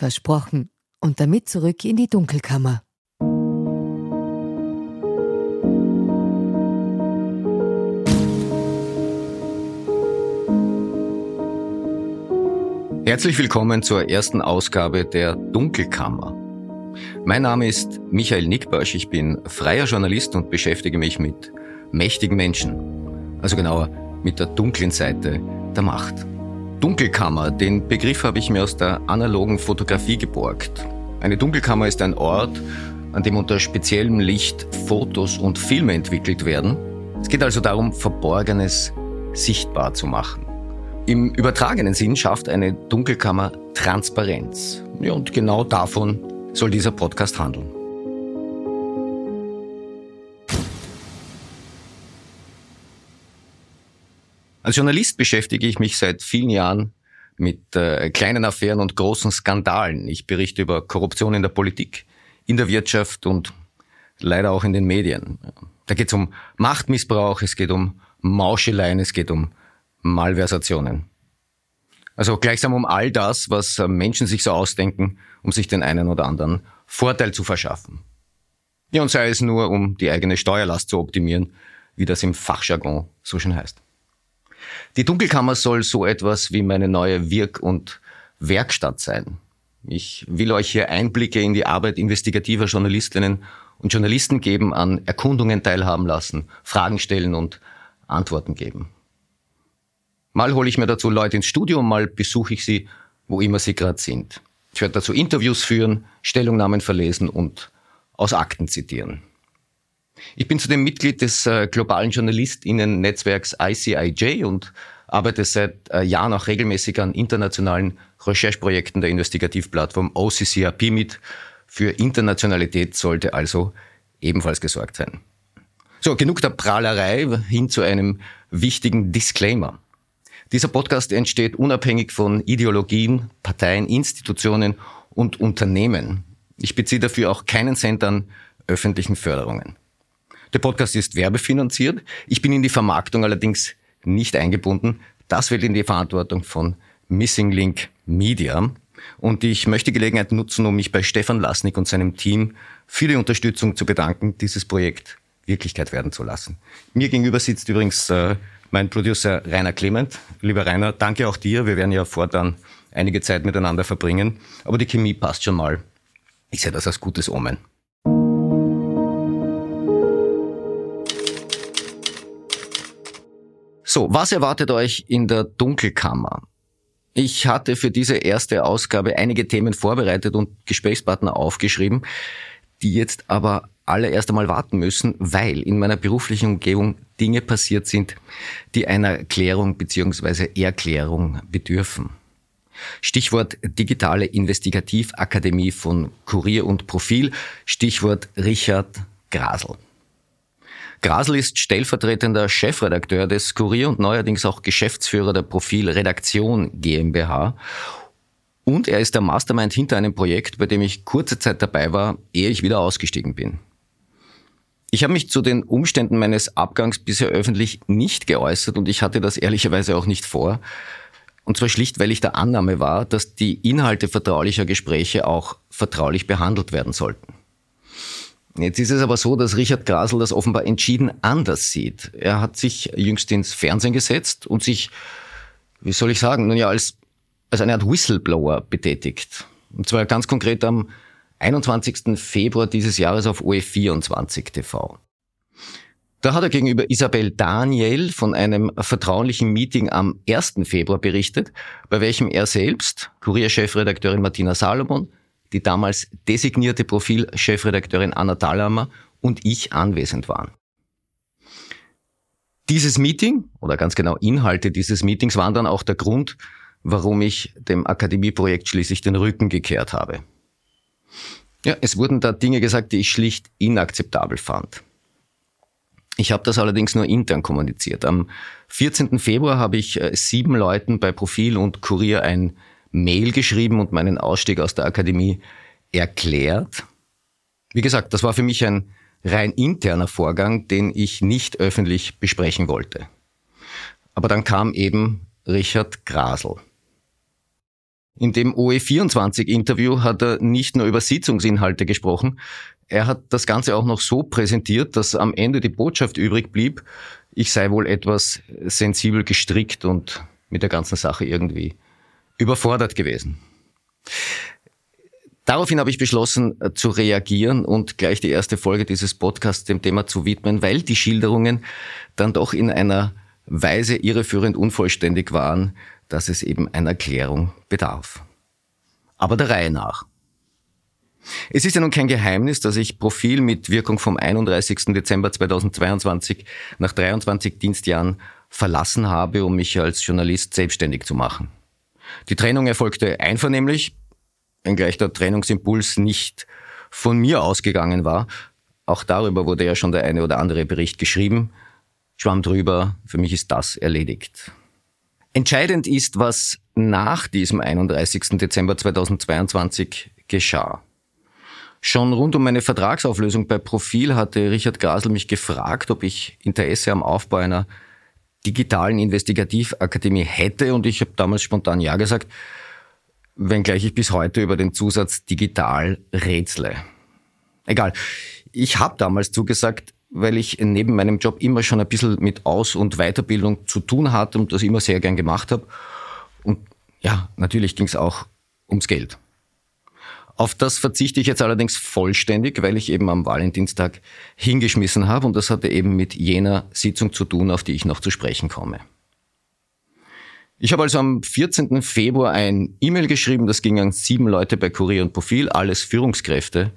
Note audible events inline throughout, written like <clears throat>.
Versprochen. Und damit zurück in die Dunkelkammer. Herzlich willkommen zur ersten Ausgabe der Dunkelkammer. Mein Name ist Michael Nickbösch, ich bin freier Journalist und beschäftige mich mit mächtigen Menschen, also genauer mit der dunklen Seite der Macht. Dunkelkammer, den Begriff habe ich mir aus der analogen Fotografie geborgt. Eine Dunkelkammer ist ein Ort, an dem unter speziellem Licht Fotos und Filme entwickelt werden. Es geht also darum, Verborgenes sichtbar zu machen. Im übertragenen Sinn schafft eine Dunkelkammer Transparenz. Ja, und genau davon soll dieser Podcast handeln. Als Journalist beschäftige ich mich seit vielen Jahren mit äh, kleinen Affären und großen Skandalen. Ich berichte über Korruption in der Politik, in der Wirtschaft und leider auch in den Medien. Da geht es um Machtmissbrauch, es geht um Mauscheleien, es geht um Malversationen. Also gleichsam um all das, was äh, Menschen sich so ausdenken, um sich den einen oder anderen Vorteil zu verschaffen. Ja, und sei es nur, um die eigene Steuerlast zu optimieren, wie das im Fachjargon so schön heißt. Die Dunkelkammer soll so etwas wie meine neue Wirk- und Werkstatt sein. Ich will euch hier Einblicke in die Arbeit investigativer Journalistinnen und Journalisten geben, an Erkundungen teilhaben lassen, Fragen stellen und Antworten geben. Mal hole ich mir dazu Leute ins Studio, mal besuche ich sie, wo immer sie gerade sind. Ich werde dazu Interviews führen, Stellungnahmen verlesen und aus Akten zitieren. Ich bin zudem Mitglied des äh, globalen JournalistInnen-Netzwerks ICIJ und arbeite seit äh, Jahren auch regelmäßig an internationalen Rechercheprojekten der Investigativplattform OCCRP mit. Für Internationalität sollte also ebenfalls gesorgt sein. So, genug der Prahlerei hin zu einem wichtigen Disclaimer. Dieser Podcast entsteht unabhängig von Ideologien, Parteien, Institutionen und Unternehmen. Ich beziehe dafür auch keinen Cent an öffentlichen Förderungen. Der Podcast ist werbefinanziert. Ich bin in die Vermarktung allerdings nicht eingebunden. Das fällt in die Verantwortung von Missing Link Media. Und ich möchte Gelegenheit nutzen, um mich bei Stefan Lasnik und seinem Team für die Unterstützung zu bedanken, dieses Projekt Wirklichkeit werden zu lassen. Mir gegenüber sitzt übrigens äh, mein Producer Rainer Clement. Lieber Rainer, danke auch dir. Wir werden ja fortan einige Zeit miteinander verbringen. Aber die Chemie passt schon mal. Ich sehe das als gutes Omen. So, was erwartet euch in der Dunkelkammer? Ich hatte für diese erste Ausgabe einige Themen vorbereitet und Gesprächspartner aufgeschrieben, die jetzt aber alle erst einmal warten müssen, weil in meiner beruflichen Umgebung Dinge passiert sind, die einer Klärung bzw. Erklärung bedürfen. Stichwort digitale Investigativakademie von Kurier und Profil, Stichwort Richard Grasel. Grasel ist stellvertretender Chefredakteur des Kurier und neuerdings auch Geschäftsführer der Profil Redaktion GmbH. Und er ist der Mastermind hinter einem Projekt, bei dem ich kurze Zeit dabei war, ehe ich wieder ausgestiegen bin. Ich habe mich zu den Umständen meines Abgangs bisher öffentlich nicht geäußert und ich hatte das ehrlicherweise auch nicht vor. Und zwar schlicht, weil ich der Annahme war, dass die Inhalte vertraulicher Gespräche auch vertraulich behandelt werden sollten. Jetzt ist es aber so, dass Richard Grasel das offenbar entschieden anders sieht. Er hat sich jüngst ins Fernsehen gesetzt und sich, wie soll ich sagen, nun ja, als, als eine Art Whistleblower betätigt. Und zwar ganz konkret am 21. Februar dieses Jahres auf OE24 TV. Da hat er gegenüber Isabel Daniel von einem vertraulichen Meeting am 1. Februar berichtet, bei welchem er selbst, Kurierchefredakteurin Martina Salomon, die damals designierte Profilchefredakteurin Anna Thalhammer und ich anwesend waren. Dieses Meeting, oder ganz genau Inhalte dieses Meetings, waren dann auch der Grund, warum ich dem Akademieprojekt schließlich den Rücken gekehrt habe. Ja, es wurden da Dinge gesagt, die ich schlicht inakzeptabel fand. Ich habe das allerdings nur intern kommuniziert. Am 14. Februar habe ich äh, sieben Leuten bei Profil und Kurier ein Mail geschrieben und meinen Ausstieg aus der Akademie erklärt. Wie gesagt, das war für mich ein rein interner Vorgang, den ich nicht öffentlich besprechen wollte. Aber dann kam eben Richard Grasel. In dem OE24-Interview hat er nicht nur über Sitzungsinhalte gesprochen, er hat das Ganze auch noch so präsentiert, dass am Ende die Botschaft übrig blieb, ich sei wohl etwas sensibel gestrickt und mit der ganzen Sache irgendwie überfordert gewesen. Daraufhin habe ich beschlossen äh, zu reagieren und gleich die erste Folge dieses Podcasts dem Thema zu widmen, weil die Schilderungen dann doch in einer Weise irreführend unvollständig waren, dass es eben einer Erklärung bedarf. Aber der Reihe nach. Es ist ja nun kein Geheimnis, dass ich Profil mit Wirkung vom 31. Dezember 2022 nach 23 Dienstjahren verlassen habe, um mich als Journalist selbstständig zu machen. Die Trennung erfolgte einvernehmlich, wenngleich der Trennungsimpuls nicht von mir ausgegangen war. Auch darüber wurde ja schon der eine oder andere Bericht geschrieben. Schwamm drüber, für mich ist das erledigt. Entscheidend ist, was nach diesem 31. Dezember 2022 geschah. Schon rund um meine Vertragsauflösung bei Profil hatte Richard Grasel mich gefragt, ob ich Interesse am Aufbau einer digitalen Investigativakademie hätte und ich habe damals spontan Ja gesagt, wenngleich ich bis heute über den Zusatz digital rätsle. Egal. Ich habe damals zugesagt, weil ich neben meinem Job immer schon ein bisschen mit Aus- und Weiterbildung zu tun hatte und das immer sehr gern gemacht habe. Und ja, natürlich ging es auch ums Geld. Auf das verzichte ich jetzt allerdings vollständig, weil ich eben am Valentinstag hingeschmissen habe und das hatte eben mit jener Sitzung zu tun, auf die ich noch zu sprechen komme. Ich habe also am 14. Februar ein E-Mail geschrieben, das ging an sieben Leute bei Kurier und Profil, alles Führungskräfte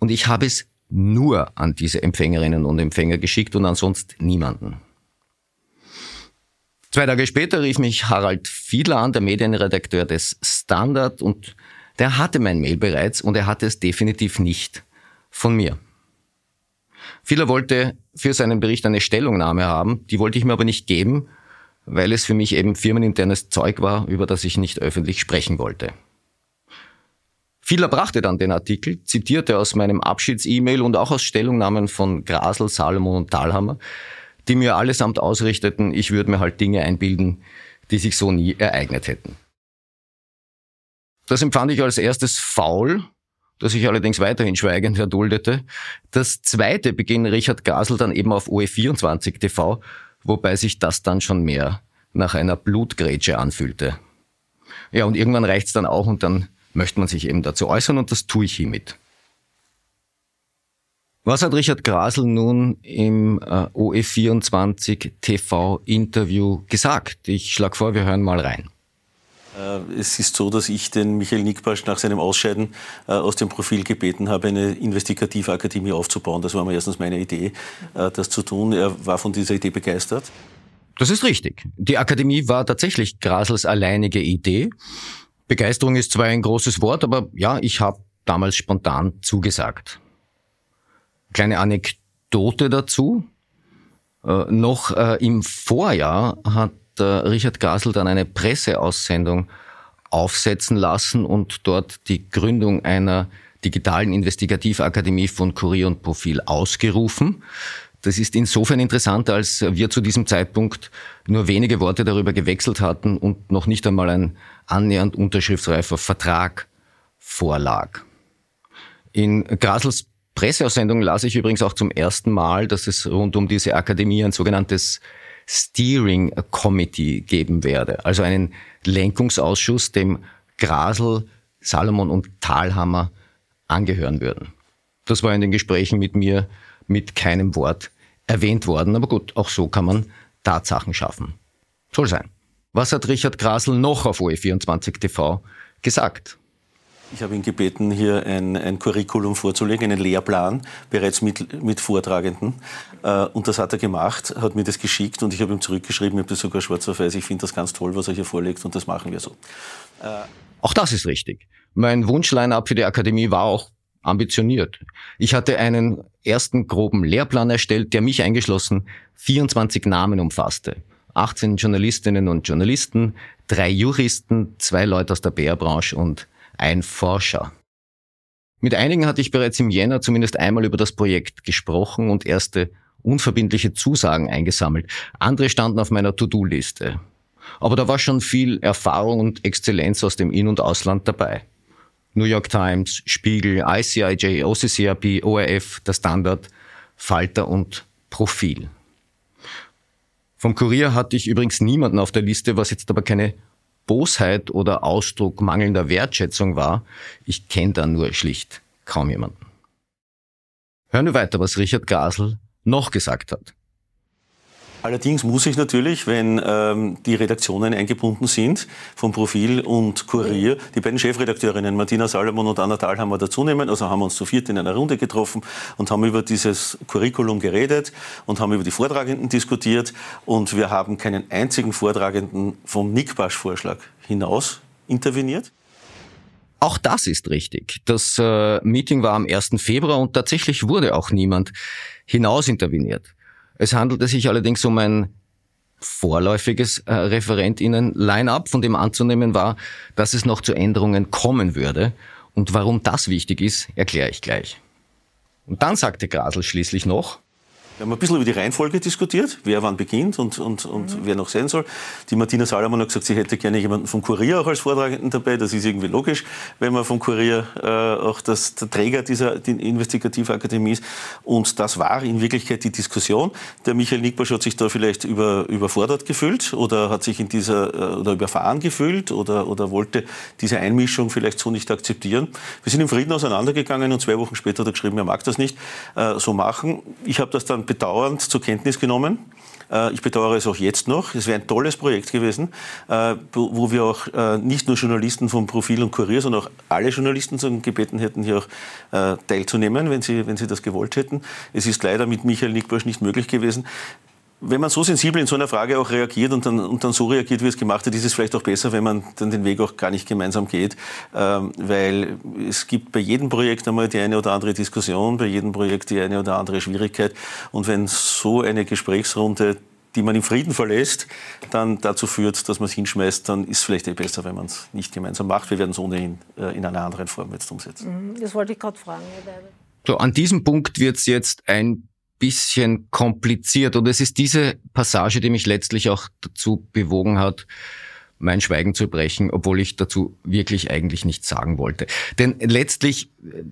und ich habe es nur an diese Empfängerinnen und Empfänger geschickt und ansonsten niemanden. Zwei Tage später rief mich Harald Fiedler an, der Medienredakteur des Standard und der hatte mein Mail bereits und er hatte es definitiv nicht von mir. Filler wollte für seinen Bericht eine Stellungnahme haben, die wollte ich mir aber nicht geben, weil es für mich eben firmeninternes Zeug war, über das ich nicht öffentlich sprechen wollte. Filler brachte dann den Artikel, zitierte aus meinem Abschieds-E-Mail und auch aus Stellungnahmen von Grasel, Salomon und Thalhammer, die mir allesamt ausrichteten, ich würde mir halt Dinge einbilden, die sich so nie ereignet hätten. Das empfand ich als erstes faul, das ich allerdings weiterhin schweigend erduldete. Das zweite beging Richard Gasel dann eben auf OE24 TV, wobei sich das dann schon mehr nach einer Blutgrätsche anfühlte. Ja, und irgendwann reicht's dann auch und dann möchte man sich eben dazu äußern und das tue ich hiermit. Was hat Richard Grasel nun im äh, OE24 TV Interview gesagt? Ich schlage vor, wir hören mal rein. Äh, es ist so, dass ich den Michael Nickbasch nach seinem Ausscheiden äh, aus dem Profil gebeten habe, eine Investigativakademie aufzubauen. Das war mal erstens meine Idee, äh, das zu tun. Er war von dieser Idee begeistert. Das ist richtig. Die Akademie war tatsächlich Grasels alleinige Idee. Begeisterung ist zwar ein großes Wort, aber ja, ich habe damals spontan zugesagt. Kleine Anekdote dazu. Äh, noch im Vorjahr hat der Richard Grasel dann eine Presseaussendung aufsetzen lassen und dort die Gründung einer digitalen Investigativakademie von Kurier und Profil ausgerufen. Das ist insofern interessant, als wir zu diesem Zeitpunkt nur wenige Worte darüber gewechselt hatten und noch nicht einmal ein annähernd unterschriftsreifer Vertrag vorlag. In Grasels Presseaussendung las ich übrigens auch zum ersten Mal, dass es rund um diese Akademie ein sogenanntes Steering Committee geben werde, also einen Lenkungsausschuss, dem Grasel, Salomon und Thalhammer angehören würden. Das war in den Gesprächen mit mir mit keinem Wort erwähnt worden. Aber gut, auch so kann man Tatsachen schaffen. Soll sein. Was hat Richard Grasel noch auf OE24 TV gesagt? Ich habe ihn gebeten, hier ein, ein Curriculum vorzulegen, einen Lehrplan, bereits mit, mit Vortragenden. Äh, und das hat er gemacht, hat mir das geschickt und ich habe ihm zurückgeschrieben, ich habe das sogar schwarz auf weiß, ich finde das ganz toll, was er hier vorlegt und das machen wir so. Äh, auch das ist richtig. Mein Wunschline-up für die Akademie war auch ambitioniert. Ich hatte einen ersten groben Lehrplan erstellt, der mich eingeschlossen 24 Namen umfasste. 18 Journalistinnen und Journalisten, drei Juristen, zwei Leute aus der PR-Branche und ein Forscher. Mit einigen hatte ich bereits im Jänner zumindest einmal über das Projekt gesprochen und erste unverbindliche Zusagen eingesammelt. Andere standen auf meiner To-Do-Liste. Aber da war schon viel Erfahrung und Exzellenz aus dem In- und Ausland dabei. New York Times, Spiegel, ICIJ, OCCRP, ORF, der Standard, Falter und Profil. Vom Kurier hatte ich übrigens niemanden auf der Liste, was jetzt aber keine Bosheit oder Ausdruck mangelnder Wertschätzung war. Ich kenne da nur schlicht kaum jemanden. Hören wir weiter, was Richard Grasel noch gesagt hat. Allerdings muss ich natürlich, wenn ähm, die Redaktionen eingebunden sind, vom Profil und Kurier, die beiden Chefredakteurinnen, Martina Salomon und Anna Dahl, haben wir dazu nehmen. Also haben wir uns zu viert in einer Runde getroffen und haben über dieses Curriculum geredet und haben über die Vortragenden diskutiert. Und wir haben keinen einzigen Vortragenden vom Nickbasch-Vorschlag hinaus interveniert. Auch das ist richtig. Das äh, Meeting war am 1. Februar und tatsächlich wurde auch niemand hinaus interveniert. Es handelte sich allerdings um ein vorläufiges äh, Referentinnen-Line-up, von dem anzunehmen war, dass es noch zu Änderungen kommen würde. Und warum das wichtig ist, erkläre ich gleich. Und dann sagte Grasel schließlich noch, wir haben ein bisschen über die Reihenfolge diskutiert, wer wann beginnt und, und, und mhm. wer noch sein soll. Die Martina Salomon hat gesagt, sie hätte gerne jemanden vom Kurier auch als Vortragenden dabei. Das ist irgendwie logisch, wenn man vom Kurier äh, auch das, der Träger dieser die Investigativakademie ist. Und das war in Wirklichkeit die Diskussion. Der Michael Nickbosch hat sich da vielleicht über, überfordert gefühlt oder hat sich in dieser äh, oder überfahren gefühlt oder, oder wollte diese Einmischung vielleicht so nicht akzeptieren. Wir sind im Frieden auseinandergegangen und zwei Wochen später hat er geschrieben, er mag das nicht äh, so machen. Ich habe das dann bedauernd zur Kenntnis genommen. Äh, ich bedauere es auch jetzt noch. Es wäre ein tolles Projekt gewesen, äh, wo wir auch äh, nicht nur Journalisten vom Profil und Kurier, sondern auch alle Journalisten gebeten hätten, hier auch teilzunehmen, wenn sie, wenn sie das gewollt hätten. Es ist leider mit Michael Nickbosch nicht möglich gewesen wenn man so sensibel in so einer Frage auch reagiert und dann, und dann so reagiert, wie es gemacht hat, ist es vielleicht auch besser, wenn man dann den Weg auch gar nicht gemeinsam geht. Ähm, weil es gibt bei jedem Projekt einmal die eine oder andere Diskussion, bei jedem Projekt die eine oder andere Schwierigkeit. Und wenn so eine Gesprächsrunde die man im Frieden verlässt, dann dazu führt, dass man es hinschmeißt, dann ist es vielleicht eh besser, wenn man es nicht gemeinsam macht. Wir werden es ohnehin äh, in einer anderen Form jetzt umsetzen. Mhm, das wollte ich gerade fragen, Herr So, an diesem Punkt wird es jetzt ein bisschen kompliziert. Und es ist diese Passage, die mich letztlich auch dazu bewogen hat, mein Schweigen zu brechen, obwohl ich dazu wirklich eigentlich nichts sagen wollte. Denn letztlich äh,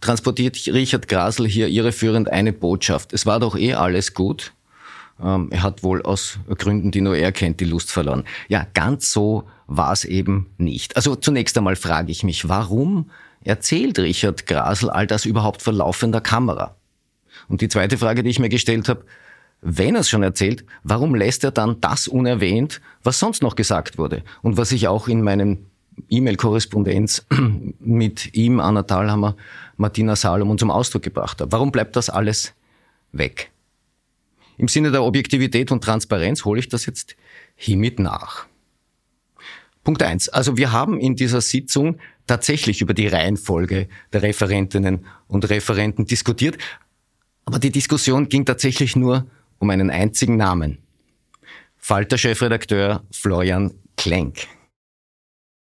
transportiert Richard Grasel hier irreführend eine Botschaft. Es war doch eh alles gut. Ähm, er hat wohl aus Gründen, die nur er kennt, die Lust verloren. Ja, ganz so war es eben nicht. Also zunächst einmal frage ich mich, warum erzählt Richard Grasel all das überhaupt vor laufender Kamera? Und die zweite Frage, die ich mir gestellt habe, wenn er es schon erzählt, warum lässt er dann das unerwähnt, was sonst noch gesagt wurde und was ich auch in meinem E-Mail-Korrespondenz <clears throat> mit ihm, Anna Thalhammer, Martina Salomon zum Ausdruck gebracht habe. Warum bleibt das alles weg? Im Sinne der Objektivität und Transparenz hole ich das jetzt hiermit nach. Punkt eins. Also wir haben in dieser Sitzung tatsächlich über die Reihenfolge der Referentinnen und Referenten diskutiert, aber die Diskussion ging tatsächlich nur um einen einzigen Namen. Falter-Chefredakteur Florian Klenk.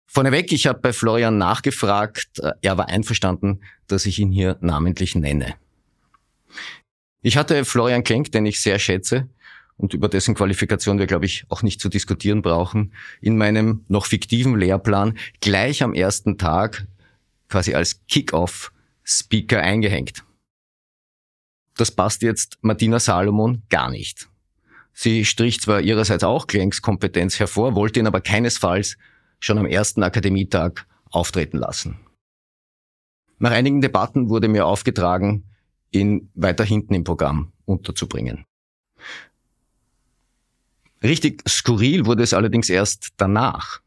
Vorneweg, ich habe bei Florian nachgefragt, er war einverstanden, dass ich ihn hier namentlich nenne. Ich hatte Florian Klenk, den ich sehr schätze und über dessen Qualifikation wir, glaube ich, auch nicht zu diskutieren brauchen, in meinem noch fiktiven Lehrplan gleich am ersten Tag quasi als Kick-Off-Speaker eingehängt. Das passt jetzt Martina Salomon gar nicht. Sie strich zwar ihrerseits auch Klenks Kompetenz hervor, wollte ihn aber keinesfalls schon am ersten Akademietag auftreten lassen. Nach einigen Debatten wurde mir aufgetragen, ihn weiter hinten im Programm unterzubringen. Richtig skurril wurde es allerdings erst danach.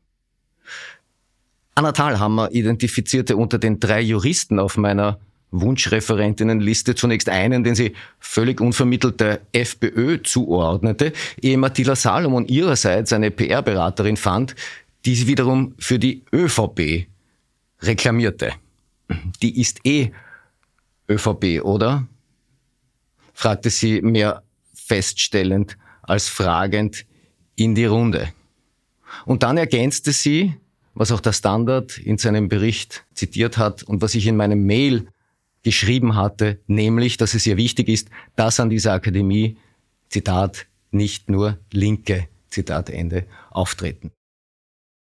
Anna Thalhammer identifizierte unter den drei Juristen auf meiner Wunschreferentinnenliste zunächst einen, den sie völlig unvermittelt der FPÖ zuordnete, ehe Matthias Salomon ihrerseits eine PR-Beraterin fand, die sie wiederum für die ÖVP reklamierte. Die ist eh ÖVP, oder? fragte sie mehr feststellend als fragend in die Runde. Und dann ergänzte sie, was auch der Standard in seinem Bericht zitiert hat und was ich in meinem Mail geschrieben hatte, nämlich, dass es ihr wichtig ist, dass an dieser Akademie, Zitat, nicht nur Linke, Zitat Ende, auftreten.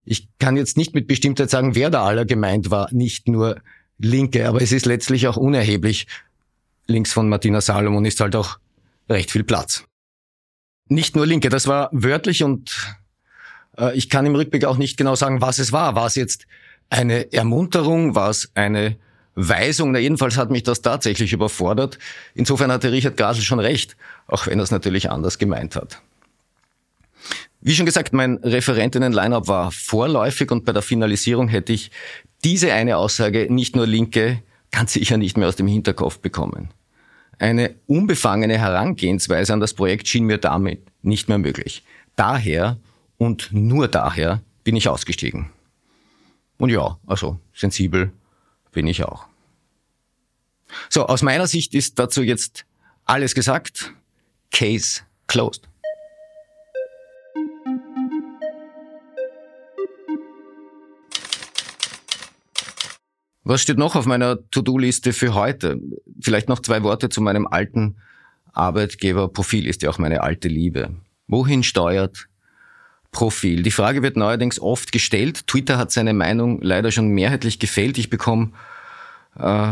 Ich kann jetzt nicht mit Bestimmtheit sagen, wer da aller gemeint war, nicht nur Linke, aber es ist letztlich auch unerheblich. Links von Martina Salomon ist halt auch recht viel Platz. Nicht nur Linke, das war wörtlich und äh, ich kann im Rückblick auch nicht genau sagen, was es war. War es jetzt eine Ermunterung? War es eine Weisung. Na, jedenfalls hat mich das tatsächlich überfordert. Insofern hatte Richard Grasel schon recht, auch wenn er es natürlich anders gemeint hat. Wie schon gesagt, mein Referentinnen-Line-Up war vorläufig und bei der Finalisierung hätte ich diese eine Aussage nicht nur Linke ganz sicher nicht mehr aus dem Hinterkopf bekommen. Eine unbefangene Herangehensweise an das Projekt schien mir damit nicht mehr möglich. Daher und nur daher bin ich ausgestiegen. Und ja, also sensibel bin ich auch. So, aus meiner Sicht ist dazu jetzt alles gesagt. Case closed. Was steht noch auf meiner To-Do-Liste für heute? Vielleicht noch zwei Worte zu meinem alten Arbeitgeber. Profil ist ja auch meine alte Liebe. Wohin steuert Profil? Die Frage wird neuerdings oft gestellt. Twitter hat seine Meinung leider schon mehrheitlich gefällt. Ich bekomme äh,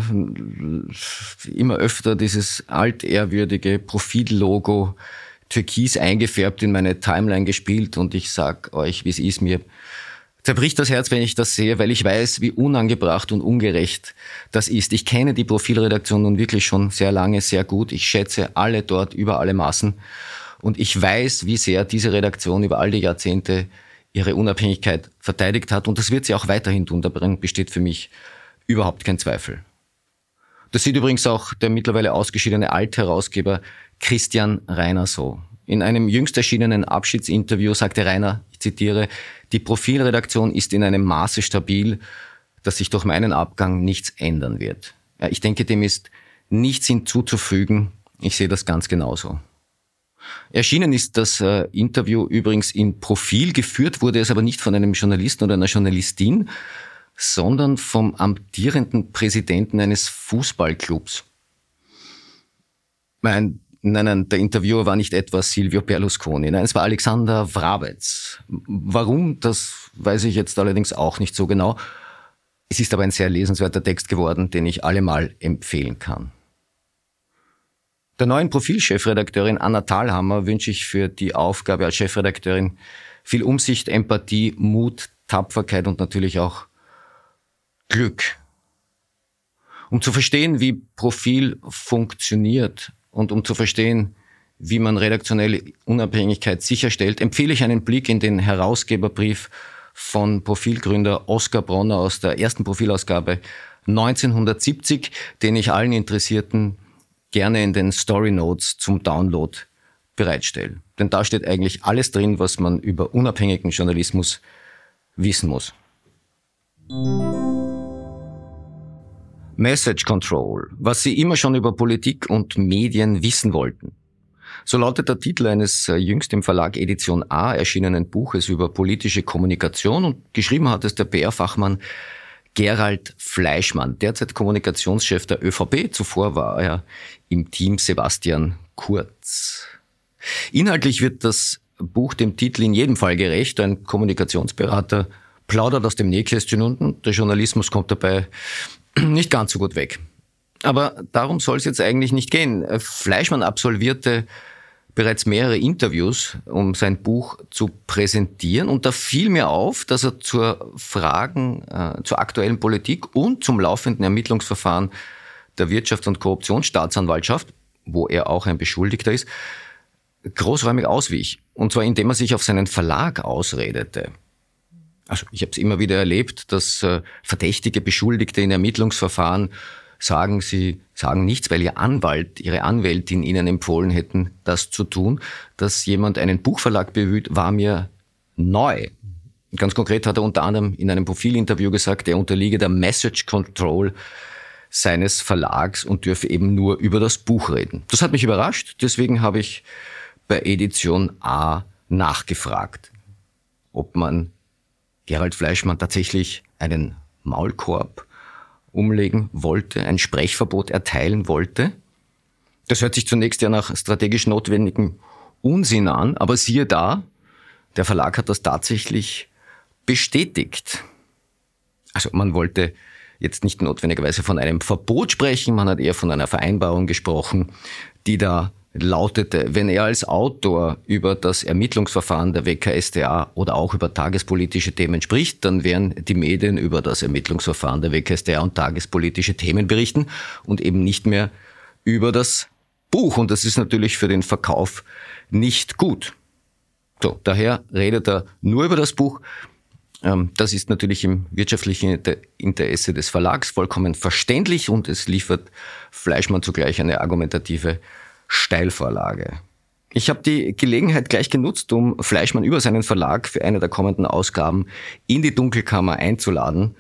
immer öfter dieses altehrwürdige Profillogo türkis eingefärbt in meine Timeline gespielt und ich sag euch, wie es ist, mir zerbricht das Herz, wenn ich das sehe, weil ich weiß, wie unangebracht und ungerecht das ist. Ich kenne die Profilredaktion nun wirklich schon sehr lange, sehr gut. Ich schätze alle dort über alle Maßen und ich weiß, wie sehr diese Redaktion über all die Jahrzehnte ihre Unabhängigkeit verteidigt hat und das wird sie auch weiterhin tun. Darin besteht für mich Überhaupt kein Zweifel. Das sieht übrigens auch der mittlerweile ausgeschiedene Altherausgeber Christian Reiner so. In einem jüngst erschienenen Abschiedsinterview sagte Rainer, ich zitiere, die Profilredaktion ist in einem Maße stabil, dass sich durch meinen Abgang nichts ändern wird. Ja, ich denke, dem ist nichts hinzuzufügen. Ich sehe das ganz genauso. Erschienen ist das äh, Interview übrigens in Profil, geführt wurde es aber nicht von einem Journalisten oder einer Journalistin, sondern vom amtierenden Präsidenten eines Fußballclubs. Nein, nein, nein, der Interviewer war nicht etwa Silvio Berlusconi, nein, es war Alexander Wrabetz. Warum, das weiß ich jetzt allerdings auch nicht so genau. Es ist aber ein sehr lesenswerter Text geworden, den ich allemal empfehlen kann. Der neuen Profilchefredakteurin Anna Thalhammer wünsche ich für die Aufgabe als Chefredakteurin viel Umsicht, Empathie, Mut, Tapferkeit und natürlich auch Glück. Um zu verstehen, wie Profil funktioniert und um zu verstehen, wie man redaktionelle Unabhängigkeit sicherstellt, empfehle ich einen Blick in den Herausgeberbrief von Profilgründer Oskar Bronner aus der ersten Profilausgabe 1970, den ich allen Interessierten gerne in den Story Notes zum Download bereitstelle. Denn da steht eigentlich alles drin, was man über unabhängigen Journalismus wissen muss. Message Control, was Sie immer schon über Politik und Medien wissen wollten. So lautet der Titel eines äh, jüngst im Verlag Edition A erschienenen Buches über politische Kommunikation und geschrieben hat es der PR-Fachmann Gerald Fleischmann, derzeit Kommunikationschef der ÖVP. Zuvor war er im Team Sebastian Kurz. Inhaltlich wird das Buch dem Titel in jedem Fall gerecht. Ein Kommunikationsberater plaudert aus dem Nähkästchen unten. Der Journalismus kommt dabei <clears throat> nicht ganz so gut weg. Aber darum soll es jetzt eigentlich nicht gehen. Fleischmann absolvierte bereits mehrere Interviews, um sein Buch zu präsentieren. Und da fiel mir auf, dass er zur Fragen äh, zur aktuellen Politik und zum laufenden Ermittlungsverfahren der Wirtschafts- und Korruptionsstaatsanwaltschaft, wo er auch ein Beschuldigter ist, großräumig auswich. Und zwar indem er sich auf seinen Verlag ausredete. Also ich habe es immer wieder erlebt, dass äh, Verdächtige, Beschuldigte in Ermittlungsverfahren sagen, sie sagen nichts, weil ihr Anwalt, ihre Anwältin ihnen empfohlen hätten, das zu tun. Dass jemand einen Buchverlag bemüht, war mir neu. Ganz konkret hat er unter anderem in einem Profilinterview gesagt, er unterliege der Message Control seines Verlags und dürfe eben nur über das Buch reden. Das hat mich überrascht, deswegen habe ich bei Edition A nachgefragt, ob man Gerald Fleischmann tatsächlich einen Maulkorb umlegen wollte, ein Sprechverbot erteilen wollte. Das hört sich zunächst ja nach strategisch notwendigem Unsinn an, aber siehe da, der Verlag hat das tatsächlich bestätigt. Also man wollte jetzt nicht notwendigerweise von einem Verbot sprechen, man hat eher von einer Vereinbarung gesprochen, die da lautete, wenn er als Autor über das Ermittlungsverfahren der WKStA oder auch über tagespolitische Themen spricht, dann werden die Medien über das Ermittlungsverfahren der WKStA und tagespolitische Themen berichten und eben nicht mehr über das Buch. Und das ist natürlich für den Verkauf nicht gut. So, daher redet er nur über das Buch. Ähm, das ist natürlich im wirtschaftlichen Interesse des Verlags vollkommen verständlich und es liefert Fleischmann zugleich eine argumentative Steilvorlage. Ich habe die Gelegenheit gleich genutzt, um Fleischmann über seinen Verlag für eine der kommenden Ausgaben in die Dunkelkammer einzuladen,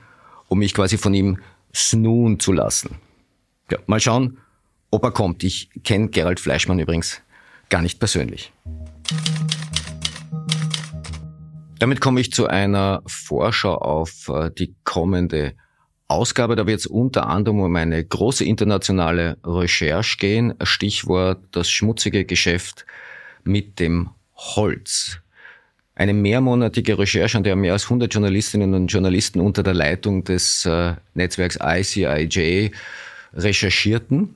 um mich quasi von ihm snooen zu lassen. Ja, mal schauen, ob er kommt. Ich kenne Gerald Fleischmann übrigens gar nicht persönlich. Damit komme ich zu einer Vorschau auf äh, die kommende Ausgabe, da wird es unter anderem um eine große internationale Recherche gehen. Stichwort das schmutzige Geschäft mit dem Holz. Eine mehrmonatige Recherche, an der mehr als 100 Journalistinnen und Journalisten unter der Leitung des äh, Netzwerks ICIJ recherchierten.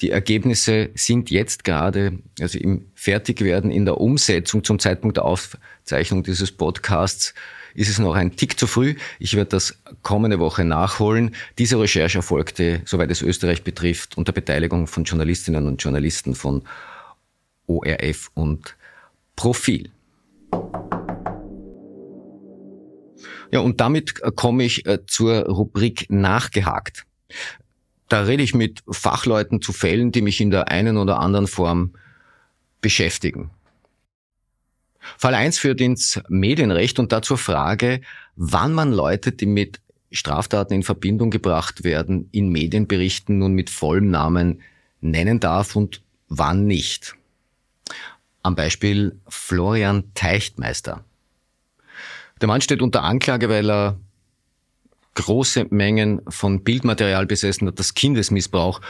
Die Ergebnisse sind jetzt gerade, also im Fertigwerden, in der Umsetzung zum Zeitpunkt der Aufzeichnung dieses Podcasts ist es noch ein Tick zu früh. Ich werde das kommende Woche nachholen. Diese Recherche erfolgte, soweit es Österreich betrifft, unter Beteiligung von Journalistinnen und Journalisten von ORF und Profil. Ja, und damit komme ich äh, zur Rubrik Nachgehakt. Da rede ich mit Fachleuten zu Fällen, die mich in der einen oder anderen Form beschäftigen. Fall 1 führt ins Medienrecht und dazu Frage, wann man Leute, die mit Straftaten in Verbindung gebracht werden, in Medienberichten nun mit vollem Namen nennen darf und wann nicht. Am Beispiel Florian Teichtmeister. Der Mann steht unter Anklage, weil er große Mengen von Bildmaterial besessen hat, das Kindesmissbrauch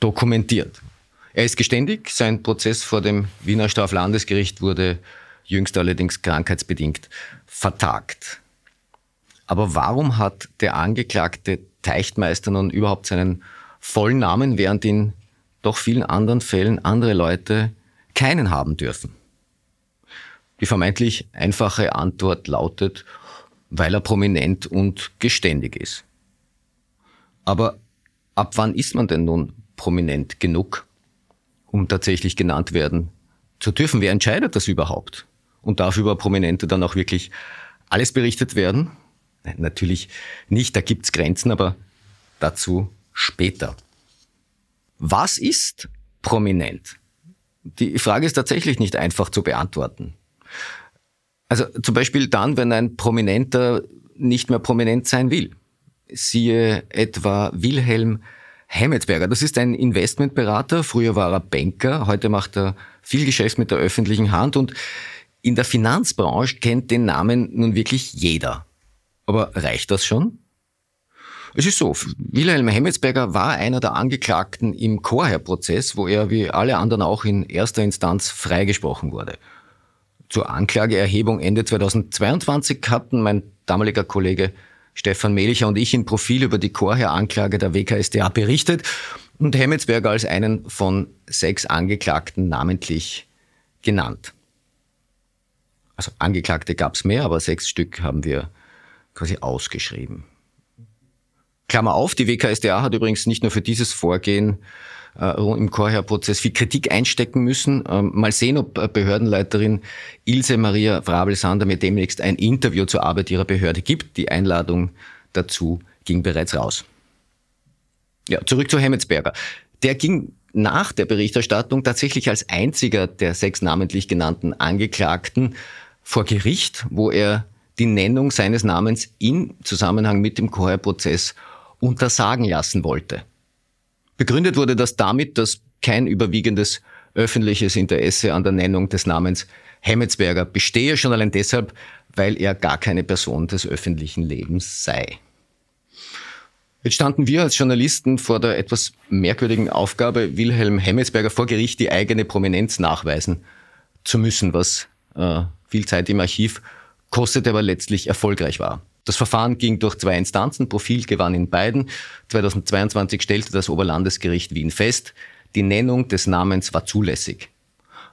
dokumentiert. Er ist geständig, sein Prozess vor dem Wiener Straflandesgericht wurde jüngst allerdings krankheitsbedingt vertagt. Aber warum hat der Angeklagte Teichtmeister nun überhaupt seinen vollen Namen, während in doch vielen anderen Fällen andere Leute keinen haben dürfen? Die vermeintlich einfache Antwort lautet, weil er prominent und geständig ist. Aber ab wann ist man denn nun prominent genug, um tatsächlich genannt werden zu dürfen? Wer entscheidet das überhaupt? Und darf über Prominente dann auch wirklich alles berichtet werden? Natürlich nicht, da gibt's Grenzen, aber dazu später. Was ist prominent? Die Frage ist tatsächlich nicht einfach zu beantworten. Also zum Beispiel dann, wenn ein Prominenter nicht mehr prominent sein will. Siehe etwa Wilhelm Hemmetsberger. Das ist ein Investmentberater. Früher war er Banker. Heute macht er viel Geschäft mit der öffentlichen Hand und in der Finanzbranche kennt den Namen nun wirklich jeder. Aber reicht das schon? Es ist so, Wilhelm Hemmetsberger war einer der Angeklagten im Chorherr-Prozess, wo er wie alle anderen auch in erster Instanz freigesprochen wurde. Zur Anklageerhebung Ende 2022 hatten mein damaliger Kollege Stefan Melicher und ich in Profil über die Chorherr-Anklage der WKSDA berichtet und Hemmetsberger als einen von sechs Angeklagten namentlich genannt. Also Angeklagte gab es mehr, aber sechs Stück haben wir quasi ausgeschrieben. Klammer auf, die WKSDA hat übrigens nicht nur für dieses Vorgehen äh, im Chorherr-Prozess viel Kritik einstecken müssen. Ähm, mal sehen, ob äh, Behördenleiterin Ilse Maria Frabel-Sander mir demnächst ein Interview zur Arbeit ihrer Behörde gibt. Die Einladung dazu ging bereits raus. Ja, zurück zu Hemmetsberger. Der ging nach der Berichterstattung tatsächlich als einziger der sechs namentlich genannten Angeklagten vor Gericht, wo er die Nennung seines Namens in Zusammenhang mit dem Chorprozess untersagen lassen wollte. Begründet wurde das damit, dass kein überwiegendes öffentliches Interesse an der Nennung des Namens Hemmetsberger bestehe, schon allein deshalb, weil er gar keine Person des öffentlichen Lebens sei. Jetzt standen wir als Journalisten vor der etwas merkwürdigen Aufgabe, Wilhelm Hemmetsberger vor Gericht die eigene Prominenz nachweisen zu müssen, was äh, viel Zeit im Archiv kostete, aber letztlich erfolgreich war. Das Verfahren ging durch zwei Instanzen, Profil gewann in beiden. 2022 stellte das Oberlandesgericht Wien fest, die Nennung des Namens war zulässig.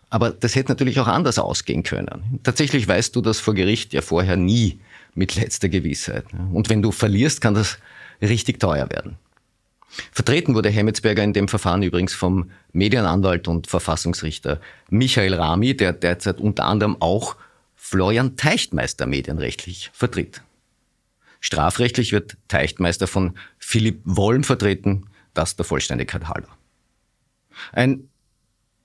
Aber das hätte natürlich auch anders ausgehen können. Tatsächlich weißt du das vor Gericht ja vorher nie mit letzter Gewissheit. Und wenn du verlierst, kann das richtig teuer werden. Vertreten wurde Hemmetsberger in dem Verfahren übrigens vom Medienanwalt und Verfassungsrichter Michael Rami, der derzeit unter anderem auch Florian Teichtmeister medienrechtlich vertritt. Strafrechtlich wird Teichtmeister von Philipp Wollm vertreten, das der Vollständigkeit halber. Ein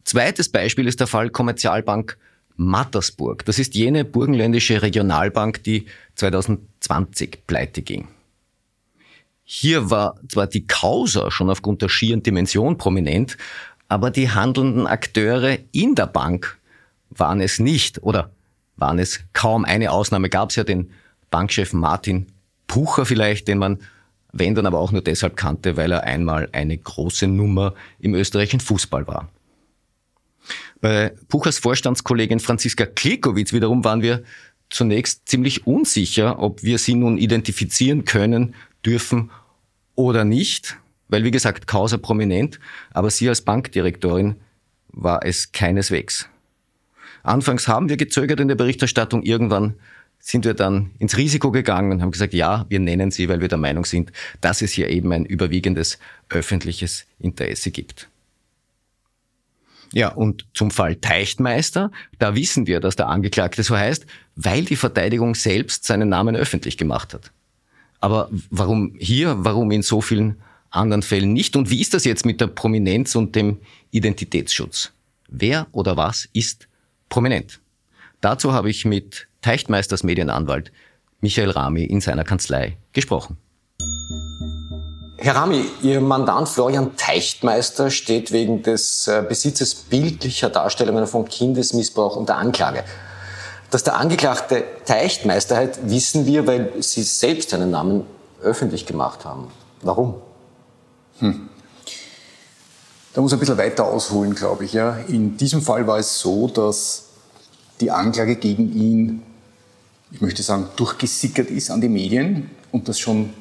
zweites Beispiel ist der Fall Kommerzialbank Mattersburg. Das ist jene burgenländische Regionalbank, die 2020 pleite ging. Hier war zwar die Causa schon aufgrund der schieren Dimension prominent, aber die handelnden Akteure in der Bank waren es nicht oder waren es kaum. Eine Ausnahme gab es ja den Bankchef Martin Pucher vielleicht, den man, wenn dann aber auch nur deshalb kannte, weil er einmal eine große Nummer im österreichischen Fußball war. Bei Puchers Vorstandskollegin Franziska Klikowitz wiederum waren wir zunächst ziemlich unsicher, ob wir sie nun identifizieren können, dürfen oder nicht, weil wie gesagt, Causa prominent, aber sie als Bankdirektorin war es keineswegs. Anfangs haben wir gezögert in der Berichterstattung, irgendwann sind wir dann ins Risiko gegangen und haben gesagt, ja, wir nennen sie, weil wir der Meinung sind, dass es hier eben ein überwiegendes öffentliches Interesse gibt. Ja, und zum Fall Teichtmeister, da wissen wir, dass der Angeklagte so heißt, weil die Verteidigung selbst seinen Namen öffentlich gemacht hat. Aber warum hier, warum in so vielen anderen Fällen nicht? Und wie ist das jetzt mit der Prominenz und dem Identitätsschutz? Wer oder was ist prominent? Dazu habe ich mit Teichtmeisters Medienanwalt Michael Rami in seiner Kanzlei gesprochen. Herr Rami, Ihr Mandant Florian Teichtmeister steht wegen des äh, Besitzes bildlicher Darstellungen von Kindesmissbrauch unter Anklage. Dass der Angeklagte Teichtmeister hat, wissen wir, weil Sie selbst seinen Namen öffentlich gemacht haben. Warum? Hm. Da muss ein bisschen weiter ausholen, glaube ich. Ja. In diesem Fall war es so, dass die Anklage gegen ihn ich möchte sagen, durchgesickert ist an die Medien und das schon,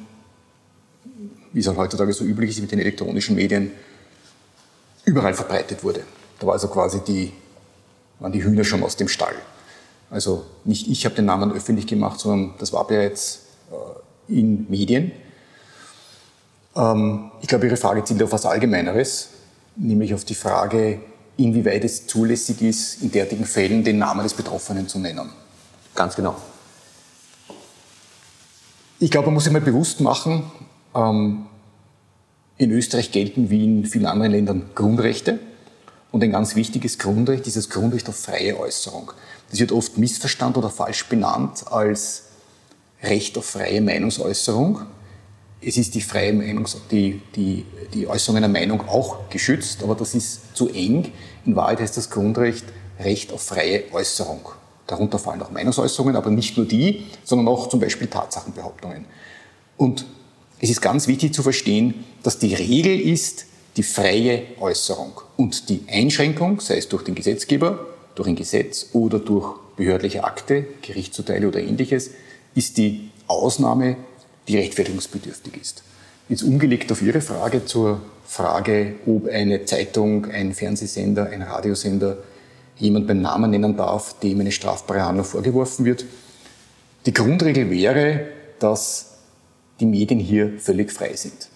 wie es auch heutzutage so üblich ist mit den elektronischen Medien, überall verbreitet wurde. Da war also quasi die, waren die Hühner schon aus dem Stall. Also nicht ich habe den Namen öffentlich gemacht, sondern das war bereits äh, in Medien. Ähm, ich glaube, Ihre Frage zielt auf etwas Allgemeineres, nämlich auf die Frage, inwieweit es zulässig ist, in derartigen Fällen den Namen des Betroffenen zu nennen. Ganz genau. Ich glaube, man muss sich mal bewusst machen, ähm, in Österreich gelten wie in vielen anderen Ländern Grundrechte. Und ein ganz wichtiges Grundrecht ist das Grundrecht auf freie Äußerung. Das wird oft missverstanden oder falsch benannt als Recht auf freie Meinungsäußerung. Es ist die freie Meinungs die, die, die Äußerung einer Meinung auch geschützt, aber das ist zu eng. In Wahrheit heißt das Grundrecht Recht auf freie Äußerung. Darunter fallen auch Meinungsäußerungen, aber nicht nur die, sondern auch zum Beispiel Tatsachenbehauptungen. Und es ist ganz wichtig zu verstehen, dass die Regel ist die freie Äußerung und die Einschränkung, sei es durch den Gesetzgeber, durch ein Gesetz oder durch behördliche Akte, Gerichtsurteile oder ähnliches, ist die Ausnahme, die rechtfertigungsbedürftig ist. Jetzt umgelegt auf Ihre Frage zur Frage, ob eine Zeitung, ein Fernsehsender, ein Radiosender jemand beim Namen nennen darf, dem eine strafbare Handlung vorgeworfen wird. Die Grundregel wäre, dass die Medien hier völlig frei sind.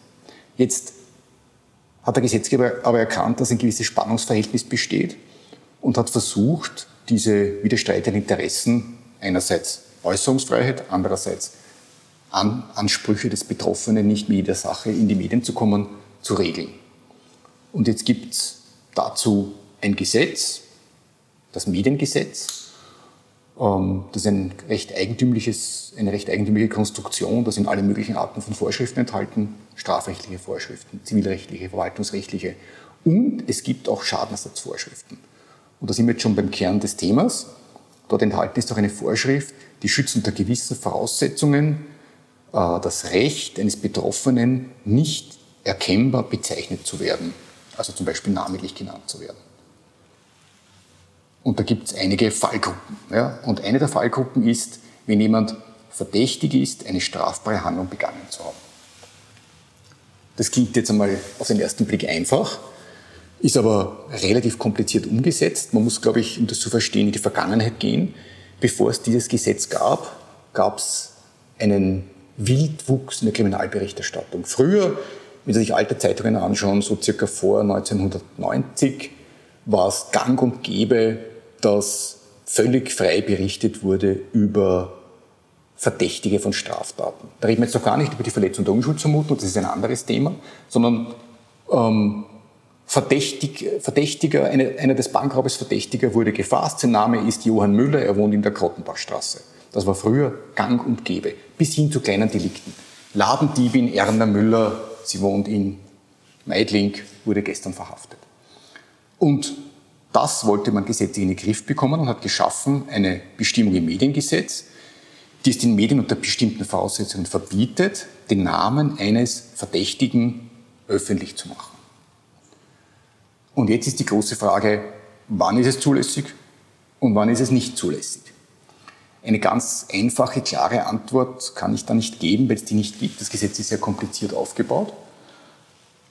Jetzt hat der Gesetzgeber aber erkannt, dass ein gewisses Spannungsverhältnis besteht und hat versucht, diese widerstreitenden Interessen einerseits Äußerungsfreiheit, andererseits An Ansprüche des Betroffenen, nicht mit jeder Sache in die Medien zu kommen, zu regeln. Und jetzt gibt es dazu ein Gesetz, das Mediengesetz. Ähm, das ist ein recht eigentümliches, eine recht eigentümliche Konstruktion. Da sind alle möglichen Arten von Vorschriften enthalten, strafrechtliche Vorschriften, zivilrechtliche, verwaltungsrechtliche. Und es gibt auch Schadenersatzvorschriften. Und da sind wir jetzt schon beim Kern des Themas. Dort enthalten ist auch eine Vorschrift, die schützt unter gewissen Voraussetzungen äh, das Recht eines Betroffenen nicht erkennbar bezeichnet zu werden, also zum Beispiel namentlich genannt zu werden. Und da gibt es einige Fallgruppen. Ja? Und eine der Fallgruppen ist, wenn jemand verdächtig ist, eine strafbare Handlung begangen zu haben. Das klingt jetzt einmal auf den ersten Blick einfach, ist aber relativ kompliziert umgesetzt. Man muss, glaube ich, um das zu verstehen, in die Vergangenheit gehen. Bevor es dieses Gesetz gab, gab es einen Wildwuchs in der Kriminalberichterstattung. Früher, wenn Sie sich alte Zeitungen anschauen, so circa vor 1990, war es gang und gäbe, dass völlig frei berichtet wurde über Verdächtige von Straftaten. Da reden wir jetzt noch gar nicht über die Verletzung der Unschuldsvermutung, das ist ein anderes Thema, sondern ähm, Verdächtig, Verdächtiger, eine, einer des Bankraubes Verdächtiger wurde gefasst. Sein Name ist Johann Müller, er wohnt in der Krottenbachstraße. Das war früher gang und gäbe, bis hin zu kleinen Delikten. Ladendiebin Erna Müller, sie wohnt in Meidling, wurde gestern verhaftet. Und das wollte man gesetzlich in den Griff bekommen und hat geschaffen eine Bestimmung im Mediengesetz, die es den Medien unter bestimmten Voraussetzungen verbietet, den Namen eines Verdächtigen öffentlich zu machen. Und jetzt ist die große Frage, wann ist es zulässig und wann ist es nicht zulässig? Eine ganz einfache, klare Antwort kann ich da nicht geben, weil es die nicht gibt. Das Gesetz ist sehr kompliziert aufgebaut.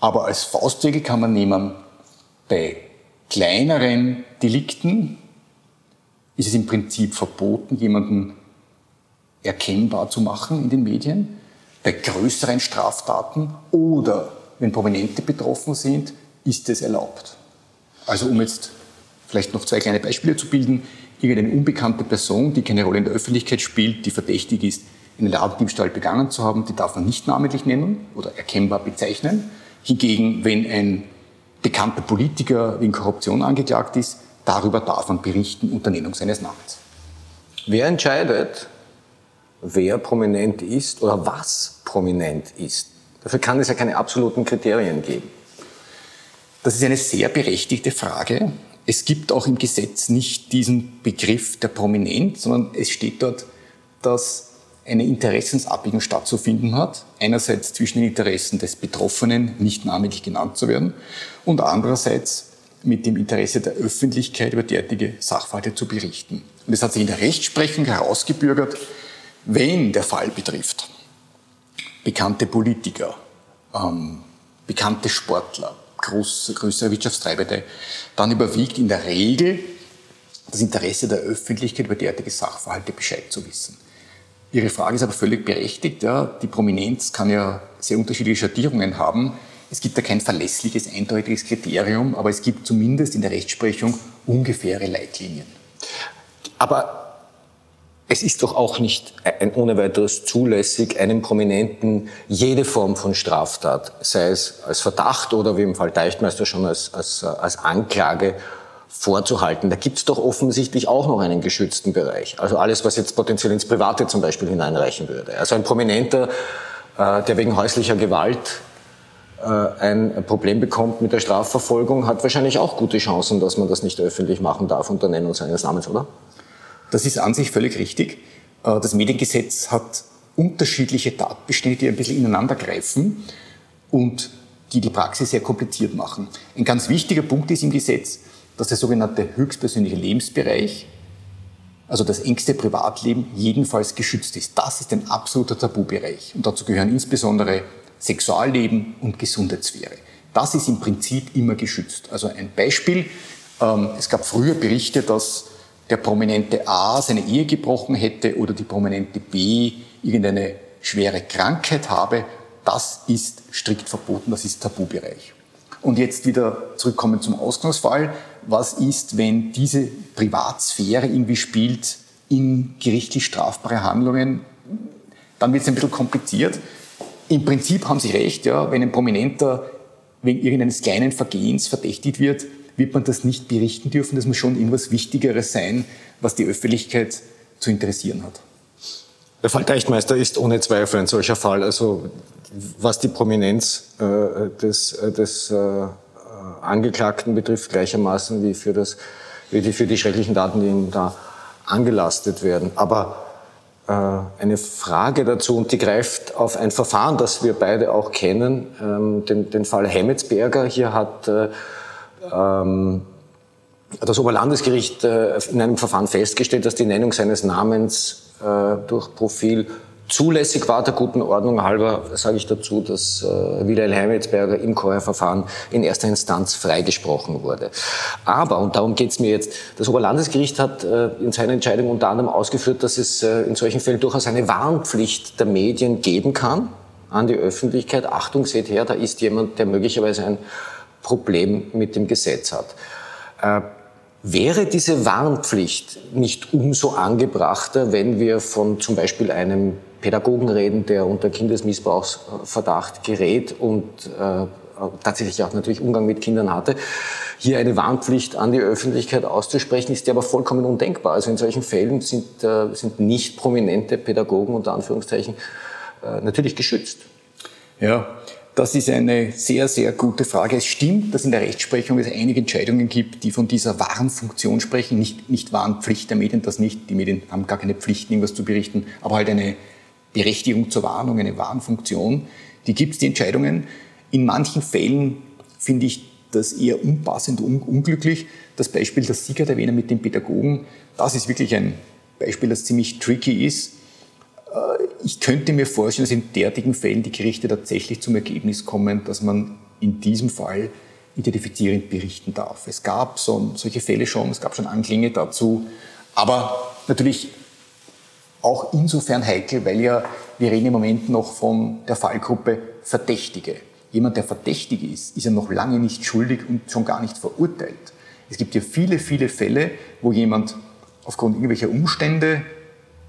Aber als Faustregel kann man nehmen, bei kleineren Delikten ist es im Prinzip verboten, jemanden erkennbar zu machen in den Medien. Bei größeren Straftaten oder wenn Prominente betroffen sind, ist es erlaubt. Also um jetzt vielleicht noch zwei kleine Beispiele zu bilden. Irgendeine unbekannte Person, die keine Rolle in der Öffentlichkeit spielt, die verdächtig ist, einen Ladendiebstahl begangen zu haben, die darf man nicht namentlich nennen oder erkennbar bezeichnen. Hingegen, wenn ein bekannter Politiker wegen Korruption angeklagt ist, darüber darf man berichten unter Nennung seines Namens. Wer entscheidet, wer prominent ist oder was prominent ist? Dafür kann es ja keine absoluten Kriterien geben. Das ist eine sehr berechtigte Frage. Es gibt auch im Gesetz nicht diesen Begriff der Prominenz, sondern es steht dort, dass eine Interessensabwägung stattzufinden hat. Einerseits zwischen den Interessen des Betroffenen, nicht namentlich genannt zu werden, und andererseits mit dem Interesse der Öffentlichkeit über derartige Sachverhalte zu berichten. Und es hat sich in der Rechtsprechung herausgebürgert, wenn der Fall betrifft bekannte Politiker, ähm, bekannte Sportler, groß, größere Wirtschaftstreibende, dann überwiegt in der Regel das Interesse der Öffentlichkeit über derartige Sachverhalte Bescheid zu wissen. Ihre Frage ist aber völlig berechtigt. Ja. Die Prominenz kann ja sehr unterschiedliche Schattierungen haben. Es gibt da kein verlässliches, eindeutiges Kriterium, aber es gibt zumindest in der Rechtsprechung ungefähre Leitlinien. Aber es ist doch auch nicht ein ohne weiteres zulässig, einem Prominenten jede Form von Straftat, sei es als Verdacht oder wie im Fall Deichtmeister schon als, als, als Anklage vorzuhalten. Da gibt es doch offensichtlich auch noch einen geschützten Bereich. Also alles, was jetzt potenziell ins Private zum Beispiel hineinreichen würde. Also ein Prominenter, äh, der wegen häuslicher Gewalt ein Problem bekommt mit der Strafverfolgung, hat wahrscheinlich auch gute Chancen, dass man das nicht öffentlich machen darf unter Nennung seines Namens, oder? Das ist an sich völlig richtig. Äh, das Mediengesetz hat unterschiedliche Tatbestände, die ein bisschen ineinander greifen und die die Praxis sehr kompliziert machen. Ein ganz wichtiger Punkt ist im Gesetz, dass der sogenannte höchstpersönliche Lebensbereich, also das engste Privatleben, jedenfalls geschützt ist. Das ist ein absoluter Tabubereich. Und dazu gehören insbesondere Sexualleben und Gesundheitssphäre. Das ist im Prinzip immer geschützt. Also ein Beispiel, ähm, es gab früher Berichte, dass der prominente A seine Ehe gebrochen hätte oder die prominente B irgendeine schwere Krankheit habe. Das ist strikt verboten, das ist Tabubereich. Und jetzt wieder zurückkommen zum Ausgangsfall. Was ist, wenn diese Privatsphäre irgendwie spielt in gerichtlich strafbare Handlungen? Dann wird es ein bisschen kompliziert. Im Prinzip haben Sie recht, ja, wenn ein Prominenter wegen irgendeines kleinen Vergehens verdächtigt wird, wird man das nicht berichten dürfen. Das muss schon irgendwas Wichtigeres sein, was die Öffentlichkeit zu interessieren hat. Der Fall Teichtmeister ist ohne Zweifel ein solcher Fall. Also was die Prominenz äh, des, äh, des äh, Angeklagten betrifft, gleichermaßen wie für, das, wie die, für die schrecklichen Daten, die ihm da angelastet werden. Aber eine Frage dazu und die greift auf ein Verfahren, das wir beide auch kennen, ähm, den, den Fall Hemmetsberger. Hier hat äh, ähm, das Oberlandesgericht äh, in einem Verfahren festgestellt, dass die Nennung seines Namens durch Profil zulässig war. Der guten Ordnung halber sage ich dazu, dass äh, Wilhelm Hemmetsberger im Chorverfahren in erster Instanz freigesprochen wurde. Aber, und darum geht es mir jetzt, das Oberlandesgericht hat äh, in seiner Entscheidung unter anderem ausgeführt, dass es äh, in solchen Fällen durchaus eine Warnpflicht der Medien geben kann an die Öffentlichkeit. Achtung, seht her, da ist jemand, der möglicherweise ein Problem mit dem Gesetz hat. Wäre diese Warnpflicht nicht umso angebrachter, wenn wir von zum Beispiel einem Pädagogen reden, der unter Kindesmissbrauchsverdacht gerät und äh, tatsächlich auch natürlich Umgang mit Kindern hatte, hier eine Warnpflicht an die Öffentlichkeit auszusprechen, ist ja aber vollkommen undenkbar. Also in solchen Fällen sind, äh, sind nicht prominente Pädagogen unter Anführungszeichen äh, natürlich geschützt. Ja, das ist eine sehr, sehr gute Frage. Es stimmt, dass in der Rechtsprechung es einige Entscheidungen gibt, die von dieser Warnfunktion sprechen. Nicht, nicht Warnpflicht der Medien, das nicht. Die Medien haben gar keine Pflicht, irgendwas zu berichten, aber halt eine Berechtigung zur Warnung, eine Warnfunktion. Die gibt es, die Entscheidungen. In manchen Fällen finde ich das eher unpassend, un unglücklich. Das Beispiel, das Sie gerade erwähnen mit den Pädagogen, das ist wirklich ein Beispiel, das ziemlich tricky ist. Äh, ich könnte mir vorstellen, dass in derartigen Fällen die Gerichte tatsächlich zum Ergebnis kommen, dass man in diesem Fall identifizierend berichten darf. Es gab so, solche Fälle schon, es gab schon Anklänge dazu, aber natürlich auch insofern heikel, weil ja wir reden im Moment noch von der Fallgruppe Verdächtige. Jemand, der verdächtig ist, ist ja noch lange nicht schuldig und schon gar nicht verurteilt. Es gibt ja viele, viele Fälle, wo jemand aufgrund irgendwelcher Umstände,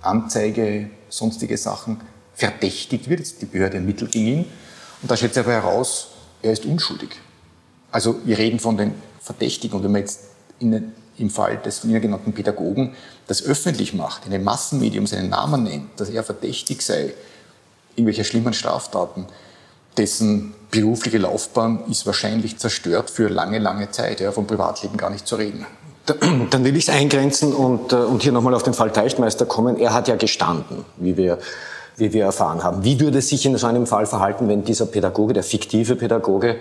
Anzeige, sonstige Sachen verdächtigt wird. Die Behörde ermittelt gegen ihn. Und da stellt sich aber heraus, er ist unschuldig. Also wir reden von den Verdächtigen. Und wenn man jetzt in im Fall des von Ihnen genannten Pädagogen das öffentlich macht, in den Massenmedium seinen Namen nennt, dass er verdächtig sei, irgendwelcher schlimmen Straftaten, dessen berufliche Laufbahn ist wahrscheinlich zerstört für lange, lange Zeit, ja, vom Privatleben gar nicht zu reden. Dann will ich es eingrenzen und, äh, und hier nochmal auf den Fall Teichtmeister kommen. Er hat ja gestanden, wie wir, wie wir erfahren haben. Wie würde sich in so einem Fall verhalten, wenn dieser Pädagoge, der fiktive Pädagoge,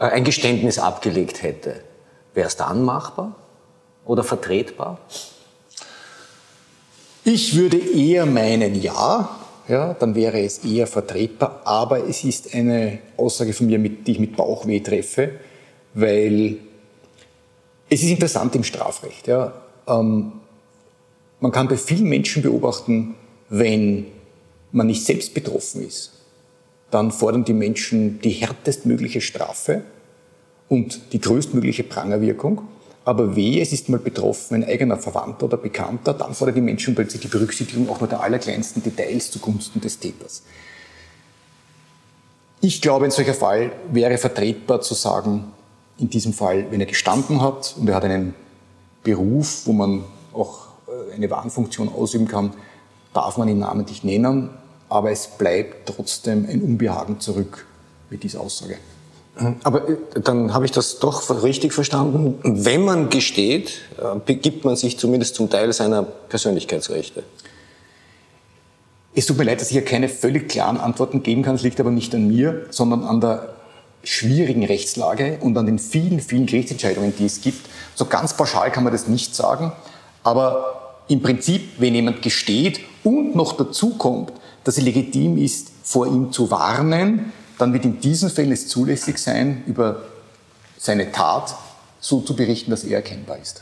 äh, ein Geständnis abgelegt hätte? Wäre es dann machbar? oder vertretbar? Ich würde eher meinen, ja. Ja, dann wäre es eher vertretbar, aber es ist eine Aussage von mir, die ich mit Bauchweh treffe, weil es ist interessant im Strafrecht. Ja. Ähm, man kann bei vielen Menschen beobachten, wenn man nicht selbst betroffen ist, dann fordern die Menschen die härtestmögliche Strafe und die größtmögliche Prangerwirkung. Aber wehe, es ist mal betroffen, ein eigener Verwandter oder Bekannter, dann fordern die Menschen plötzlich die Berücksichtigung auch nur der allerkleinsten Details zugunsten des Täters. Ich glaube, ein solcher Fall wäre vertretbar zu sagen, in diesem Fall, wenn er gestanden hat und er hat einen Beruf, wo man auch äh, eine Warnfunktion ausüben kann, darf man ihn namentlich nennen, aber es bleibt trotzdem ein Unbehagen zurück mit dieser Aussage. Aber äh, dann habe ich das doch richtig verstanden. Wenn man gesteht, äh, begibt man sich zumindest zum Teil seiner Persönlichkeitsrechte. Es tut mir leid, dass ich hier keine völlig klaren Antworten geben kann. Es liegt aber nicht an mir, sondern an der schwierigen Rechtslage und an den vielen, vielen Gerichtsentscheidungen, die es gibt. So ganz pauschal kann man das nicht sagen. Aber im Prinzip, wenn jemand gesteht und noch dazu kommt, dass es legitim ist, vor ihm zu warnen, dann wird in diesen Fällen es zulässig sein, über seine Tat so zu berichten, dass er erkennbar ist.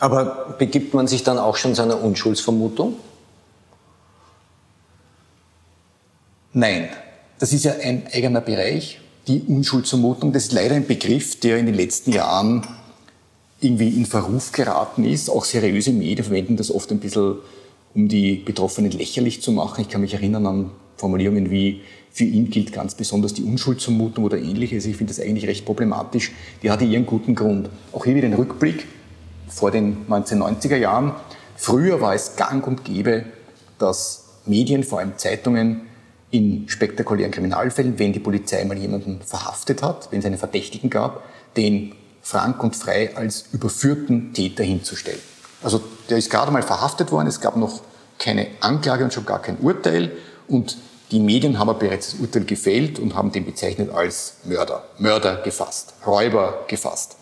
Aber begibt man sich dann auch schon seiner Unschuldsvermutung? Nein, das ist ja ein eigener Bereich. Die Unschuldsvermutung, das ist leider ein Begriff, der in den letzten Jahren irgendwie in Verruf geraten ist. Auch seriöse Medien verwenden das oft ein bisschen, um die Betroffenen lächerlich zu machen. Ich kann mich erinnern an Formulierungen wie, für ihn gilt ganz besonders die Unschuldsvermutung oder ähnliches. Ich finde das eigentlich recht problematisch. Die hatte ihren guten Grund. Auch hier wieder ein Rückblick vor den 1990er Jahren. Früher war es gang und gäbe, dass Medien, vor allem Zeitungen, in spektakulären Kriminalfällen, wenn die Polizei mal jemanden verhaftet hat, wenn es einen Verdächtigen gab, den frank und frei als überführten Täter hinzustellen. Also der ist gerade mal verhaftet worden, es gab noch keine Anklage und schon gar kein Urteil und die Medien haben bereits das Urteil gefällt und haben den bezeichnet als Mörder, Mörder gefasst, Räuber gefasst.